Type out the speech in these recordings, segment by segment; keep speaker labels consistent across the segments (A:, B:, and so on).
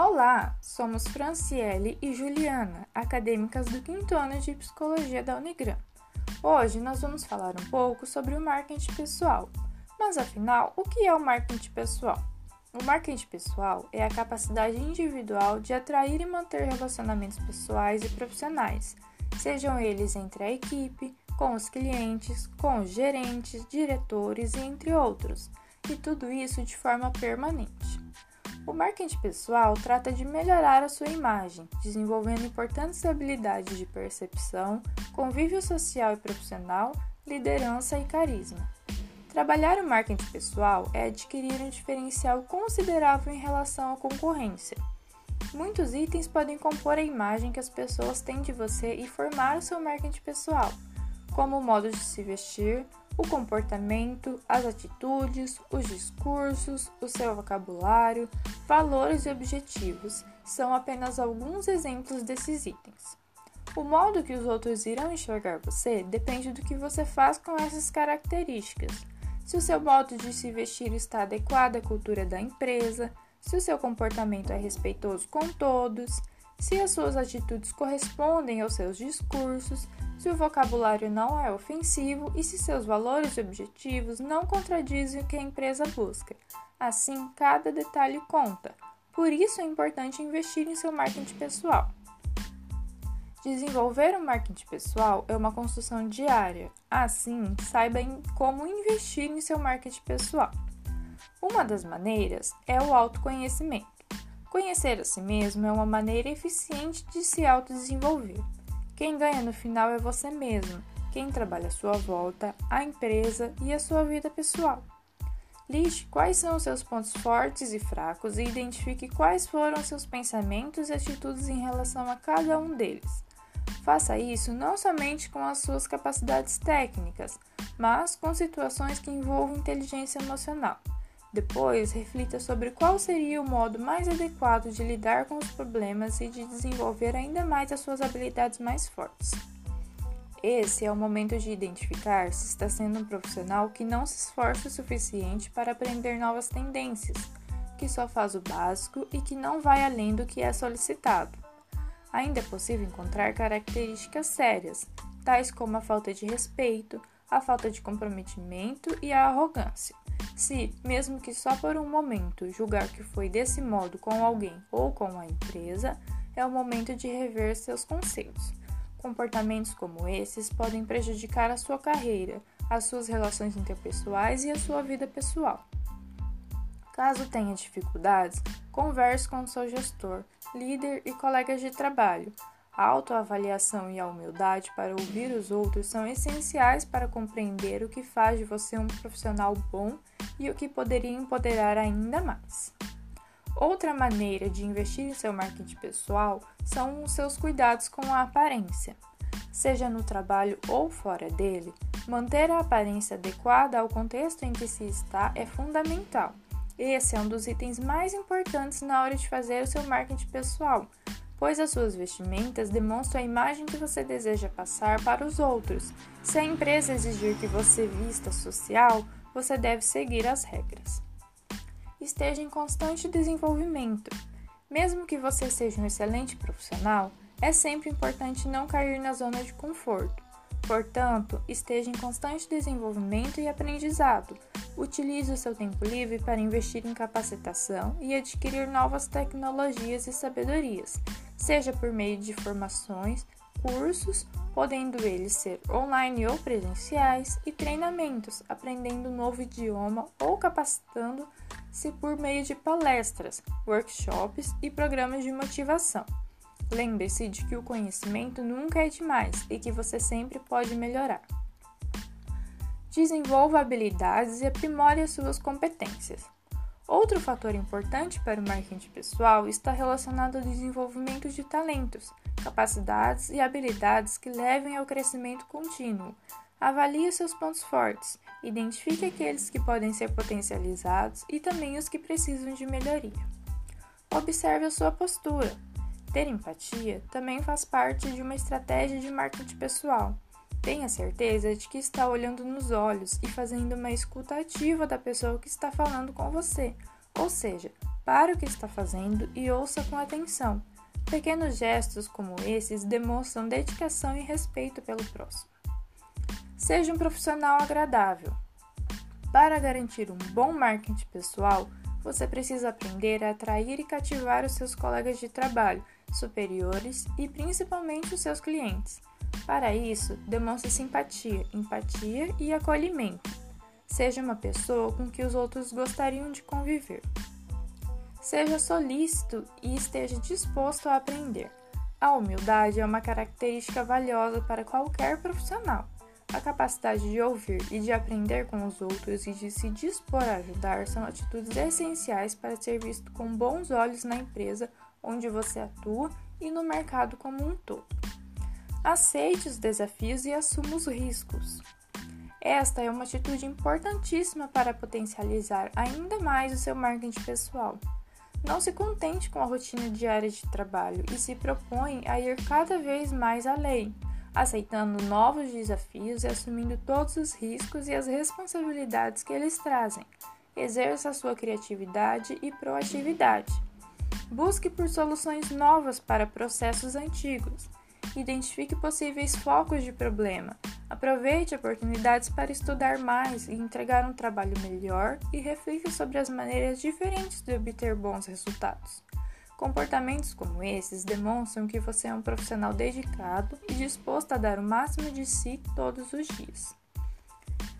A: Olá, somos Franciele e Juliana, acadêmicas do quinto ano de Psicologia da Unigran. Hoje nós vamos falar um pouco sobre o marketing pessoal. Mas afinal, o que é o marketing pessoal? O marketing pessoal é a capacidade individual de atrair e manter relacionamentos pessoais e profissionais, sejam eles entre a equipe, com os clientes, com os gerentes, diretores e entre outros, e tudo isso de forma permanente. O marketing pessoal trata de melhorar a sua imagem, desenvolvendo importantes habilidades de percepção, convívio social e profissional, liderança e carisma. Trabalhar o marketing pessoal é adquirir um diferencial considerável em relação à concorrência. Muitos itens podem compor a imagem que as pessoas têm de você e formar o seu marketing pessoal, como o modo de se vestir, o comportamento, as atitudes, os discursos, o seu vocabulário, valores e objetivos são apenas alguns exemplos desses itens. O modo que os outros irão enxergar você depende do que você faz com essas características. Se o seu modo de se vestir está adequado à cultura da empresa, se o seu comportamento é respeitoso com todos, se as suas atitudes correspondem aos seus discursos, se o vocabulário não é ofensivo e se seus valores e objetivos não contradizem o que a empresa busca. Assim, cada detalhe conta. Por isso é importante investir em seu marketing pessoal. Desenvolver o marketing pessoal é uma construção diária. Assim, saiba como investir em seu marketing pessoal. Uma das maneiras é o autoconhecimento. Conhecer a si mesmo é uma maneira eficiente de se autodesenvolver. Quem ganha no final é você mesmo, quem trabalha à sua volta, a empresa e a sua vida pessoal. Liste quais são os seus pontos fortes e fracos e identifique quais foram seus pensamentos e atitudes em relação a cada um deles. Faça isso não somente com as suas capacidades técnicas, mas com situações que envolvam inteligência emocional. Depois, reflita sobre qual seria o modo mais adequado de lidar com os problemas e de desenvolver ainda mais as suas habilidades mais fortes. Esse é o momento de identificar se está sendo um profissional que não se esforça o suficiente para aprender novas tendências, que só faz o básico e que não vai além do que é solicitado. Ainda é possível encontrar características sérias, tais como a falta de respeito, a falta de comprometimento e a arrogância. Se, mesmo que só por um momento, julgar que foi desse modo com alguém ou com a empresa, é o momento de rever seus conceitos. Comportamentos como esses podem prejudicar a sua carreira, as suas relações interpessoais e a sua vida pessoal. Caso tenha dificuldades, converse com seu gestor, líder e colegas de trabalho. A autoavaliação e a humildade para ouvir os outros são essenciais para compreender o que faz de você um profissional bom e o que poderia empoderar ainda mais. Outra maneira de investir em seu marketing pessoal são os seus cuidados com a aparência. Seja no trabalho ou fora dele, manter a aparência adequada ao contexto em que se está é fundamental. Esse é um dos itens mais importantes na hora de fazer o seu marketing pessoal, pois as suas vestimentas demonstram a imagem que você deseja passar para os outros. Se a empresa exigir que você vista social, você deve seguir as regras. Esteja em constante desenvolvimento. Mesmo que você seja um excelente profissional, é sempre importante não cair na zona de conforto. Portanto, esteja em constante desenvolvimento e aprendizado. Utilize o seu tempo livre para investir em capacitação e adquirir novas tecnologias e sabedorias, seja por meio de formações, cursos, podendo eles ser online ou presenciais, e treinamentos, aprendendo um novo idioma ou capacitando-se por meio de palestras, workshops e programas de motivação. Lembre-se de que o conhecimento nunca é demais e que você sempre pode melhorar. Desenvolva habilidades e aprimore as suas competências. Outro fator importante para o marketing pessoal está relacionado ao desenvolvimento de talentos, capacidades e habilidades que levem ao crescimento contínuo. Avalie seus pontos fortes, identifique aqueles que podem ser potencializados e também os que precisam de melhoria. Observe a sua postura. Ter empatia também faz parte de uma estratégia de marketing pessoal. Tenha certeza de que está olhando nos olhos e fazendo uma escuta ativa da pessoa que está falando com você, Ou seja, pare o que está fazendo e ouça com atenção. Pequenos gestos como esses demonstram dedicação e respeito pelo próximo. Seja um profissional agradável. Para garantir um bom marketing pessoal, você precisa aprender a atrair e cativar os seus colegas de trabalho, superiores e principalmente os seus clientes. Para isso, demonstre simpatia, empatia e acolhimento. Seja uma pessoa com que os outros gostariam de conviver. Seja solícito e esteja disposto a aprender. A humildade é uma característica valiosa para qualquer profissional. A capacidade de ouvir e de aprender com os outros e de se dispor a ajudar são atitudes essenciais para ser visto com bons olhos na empresa onde você atua e no mercado como um todo. Aceite os desafios e assuma os riscos. Esta é uma atitude importantíssima para potencializar ainda mais o seu marketing pessoal. Não se contente com a rotina diária de trabalho e se propõe a ir cada vez mais além aceitando novos desafios e assumindo todos os riscos e as responsabilidades que eles trazem. Exerça sua criatividade e proatividade. Busque por soluções novas para processos antigos. Identifique possíveis focos de problema. Aproveite oportunidades para estudar mais e entregar um trabalho melhor e reflita sobre as maneiras diferentes de obter bons resultados. Comportamentos como esses demonstram que você é um profissional dedicado e disposto a dar o máximo de si todos os dias.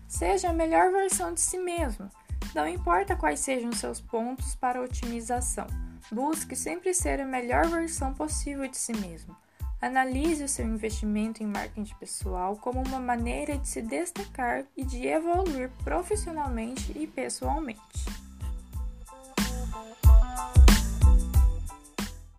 A: Seja a melhor versão de si mesmo. Não importa quais sejam seus pontos para otimização, busque sempre ser a melhor versão possível de si mesmo. Analise o seu investimento em marketing pessoal como uma maneira de se destacar e de evoluir profissionalmente e pessoalmente.